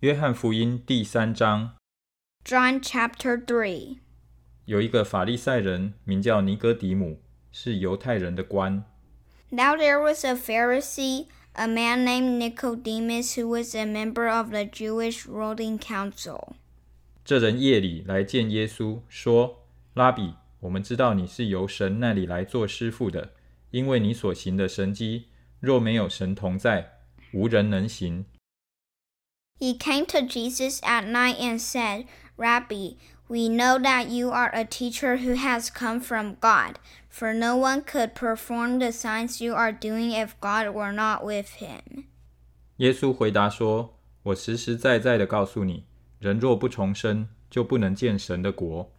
约翰福音第三章， John chapter 3. 有一个法利赛人名叫尼哥底母，是犹太人的官。 Now there was a Pharisee, a man named Nicodemus, who was a member of the Jewish ruling council. 这人夜里来见耶稣，说：“拉比，我们知道你是由神那里来做师傅的，因为你所行的神迹，若没有神同在，无人能行。 He came to Jesus at night and said, Rabbi, we know that you are a teacher who has come from God, for no one could perform the signs you are doing if God were not with him. ”耶稣回答说：“我实实在在的告诉你，人若不重生，就不能见神的国。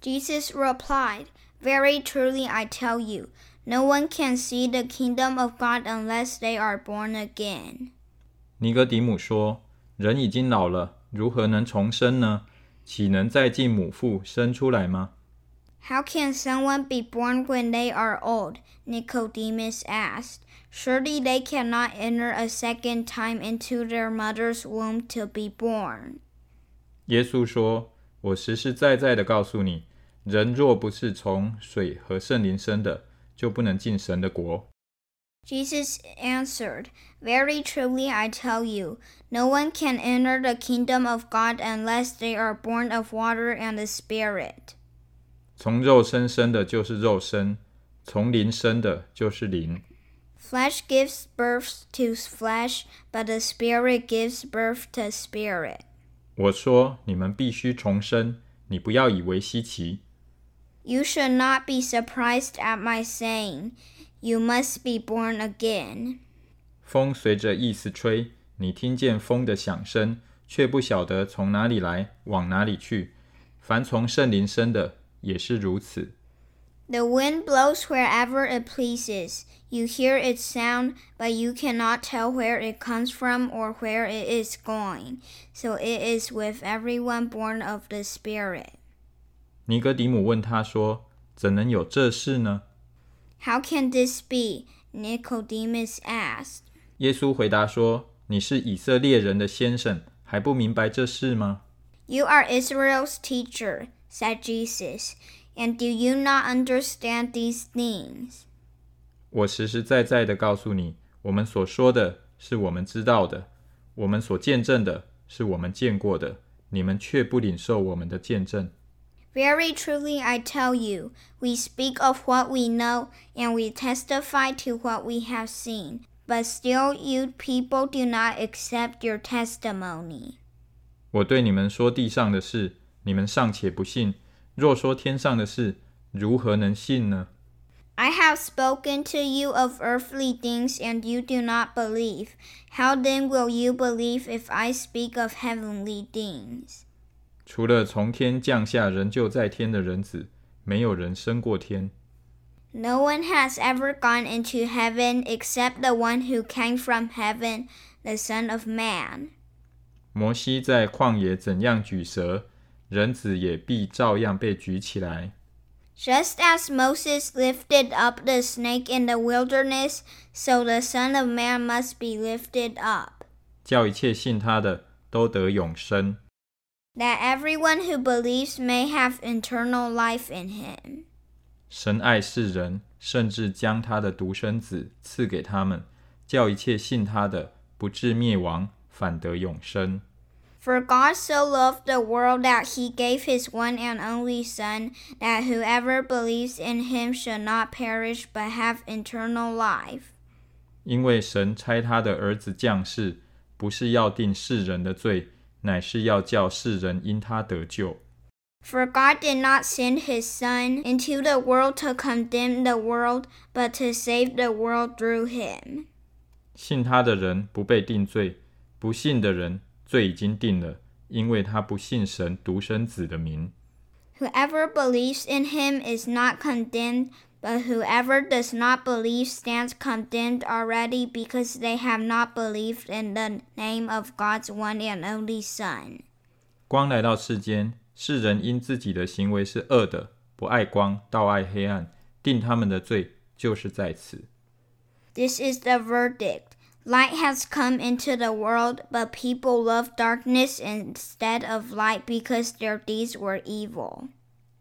Jesus replied, Very truly I tell you, no one can see the kingdom of God unless they are born again. ”尼哥底母说：“ 人已经老了，如何能重生呢？岂能再进母腹生出来吗？” How can someone be born when they are old? Nicodemus asked. Surely they cannot enter a second time into their mother's womb to be born. 耶稣说：“我实实在在的告诉你，人若不是从水和圣灵生的，就不能进神的国。Jesus answered, Very truly I tell you, no one can enter the kingdom of God unless they are born of water and the Spirit. 从肉身生的就是肉身，从灵生的就是灵。 Flesh gives birth to flesh, but the Spirit gives birth to spirit. 我说你们必须重生，你不要以为稀奇。 You should not be surprised at my saying, You must be born again. 风随着意思吹，你听见风的响声，却不晓得从哪里来，往哪里去。凡从圣灵生的，也是如此。 The wind blows wherever it pleases. You hear its sound, but you cannot tell where it comes from or where it is going. So it is with everyone born of the Spirit. 尼格迪姆问他说：“怎能有这事呢 How can this be? Nicodemus asked.？” 耶稣回答说：“你是以色列人的先生，还不明白这事吗？You are Israel's teacher, said Jesus. And do you not understand these things? 我实实在在的告诉你，我们所说的是我们知道的，我们所见证的是我们见过的，你们却不领受我们的见证。Very truly I tell you, we speak of what we know, and we testify to what we have seen. But still you people do not accept your testimony. 我对你们说地上的事，你们尚且不信；若说天上的事，如何能信呢？ I have spoken to you of earthly things, and you do not believe. How then will you believe if I speak of heavenly things? 除了从天降下人就在天的人子，没有人升过天。No one has ever gone into heaven except the one who came from heaven, the Son of Man. 摩西在旷野怎样举蛇，人子也必照样被举起来，Just as Moses lifted up the snake in the wilderness, so the Son of Man must be lifted up, 叫一切信他的都得永生。that everyone who believes may have eternal life in him. 神爱世人，甚至将他的独生子赐给他们，叫一切信他的不至灭亡，反得永生。 For God so loved the world that he gave his one and only Son, that whoever believes in him should not perish but have eternal life. 因为神差他的儿子降世，不是要定世人的罪， 乃是要叫世人因他得救。 For God did not send his Son into the world to condemn the world, but to save the world through him. 信他的人不被定罪，不信的人罪已经定了，因为他不信神独生子的名。 Whoever believes in him is not condemned, but whoever does not believe stands condemned already because they have not believed in the name of God's one and only Son. 光来到世间，世人因自己的行为是恶的，不爱光，倒爱黑暗，定他们的罪就是在此。 This is the verdict. Light has come into the world, but people love darkness instead of light because their deeds were evil.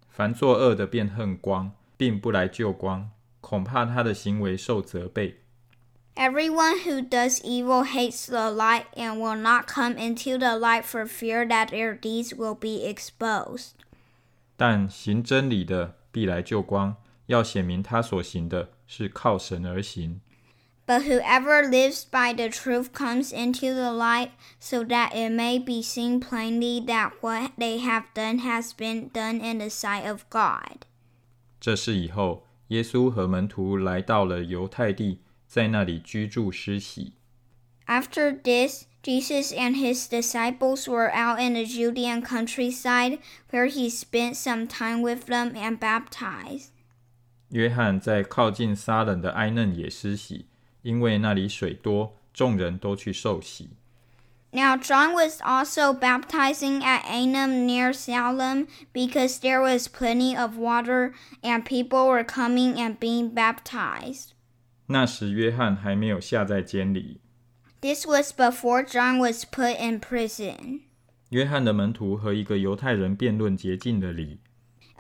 凡作恶的便恨光， 并不来就光，恐怕他的行为受责备。Everyone who does evil hates the light and will not come into the light for fear that their deeds will be exposed. 但行真理的必来就光，要显明他所行的是靠神而行。But whoever lives by the truth comes into the light, so that it may be seen plainly that what they have done has been done in the sight of God. 这事以后，耶稣和门徒来到了犹太地，在那里居住施洗。After this, Jesus and his disciples were out in the Judean countryside, where he spent some time with them and baptized. 约翰在靠近撒冷的埃嫩也施洗，因为那里水多，众人都去受洗。Now John was also baptizing at Aenon near Salim because there was plenty of water and people were coming and being baptized. 那时约翰还没有下在监里。This was before John was put in prison.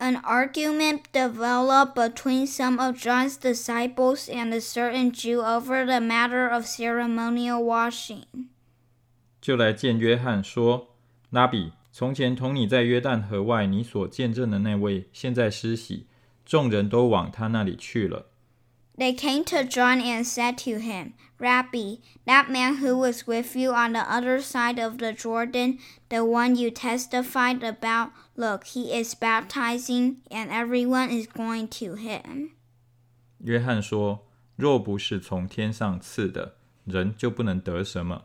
An argument developed between some of John's disciples and a certain Jew over the matter of ceremonial washing. 就来见约翰说：“拉比，从前同你在约旦河外你所见证的那位，现在施洗，众人都往他那里去了。They came to John and said to him, Rabbi, that man who was with you on the other side of the Jordan, the one you testified about, look, he is baptizing, and everyone is going to him. 约翰说：“若不是从天上赐的，人就不能得什么。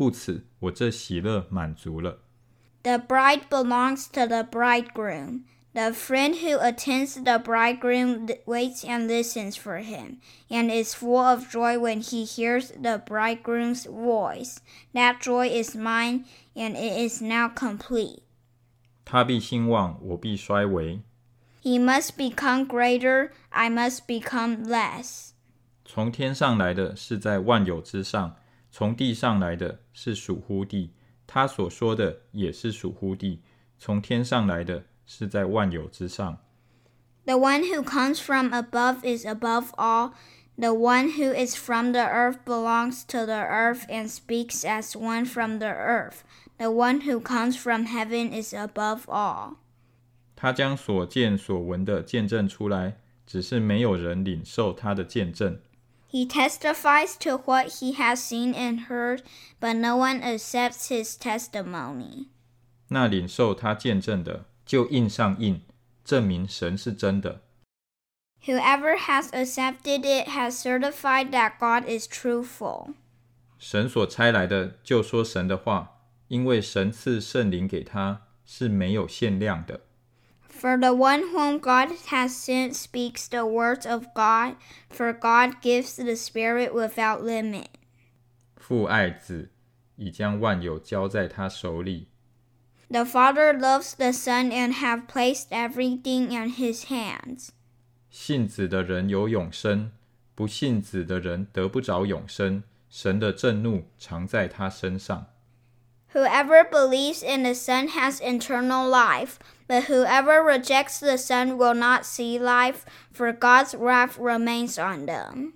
故此我这喜乐满足了。 The bride belongs to the bridegroom. The friend who attends the bridegroom th- waits and listens for him, and is full of joy when he hears the bridegroom's voice. That joy is mine, and it is now complete. 他必兴旺，我必衰微。 He must become greater, I must become less. 从天上来的是在万有之上， 从地上来的是属乎地。他所说的也是属乎地，从天上来的是在万有之上。The one who comes from above is above all. The one who is from the earth belongs to the earth and speaks as one from the earth. The one who comes from heaven is above all. 他将所见所闻的见证出来，只是没有人领受他的见证。He testifies to what he has seen and heard, but no one accepts his testimony. 那领受他见证的，就印上印，证明神是真的。 Whoever has accepted it has certified that God is truthful. 神所差来的，就说神的话，因为神赐圣灵给他，是没有限量的。 For the one whom God has sent speaks the words of God, for God gives the Spirit without limit. 父爱子，已将万有交在他手里。 The Father loves the Son and have placed everything in his hands. 信子的人有永生，不信子的人得不着永生。神的震怒常在他身上。 Whoever believes in the Son has eternal life, but whoever rejects the Son will not see life, for God's wrath remains on them.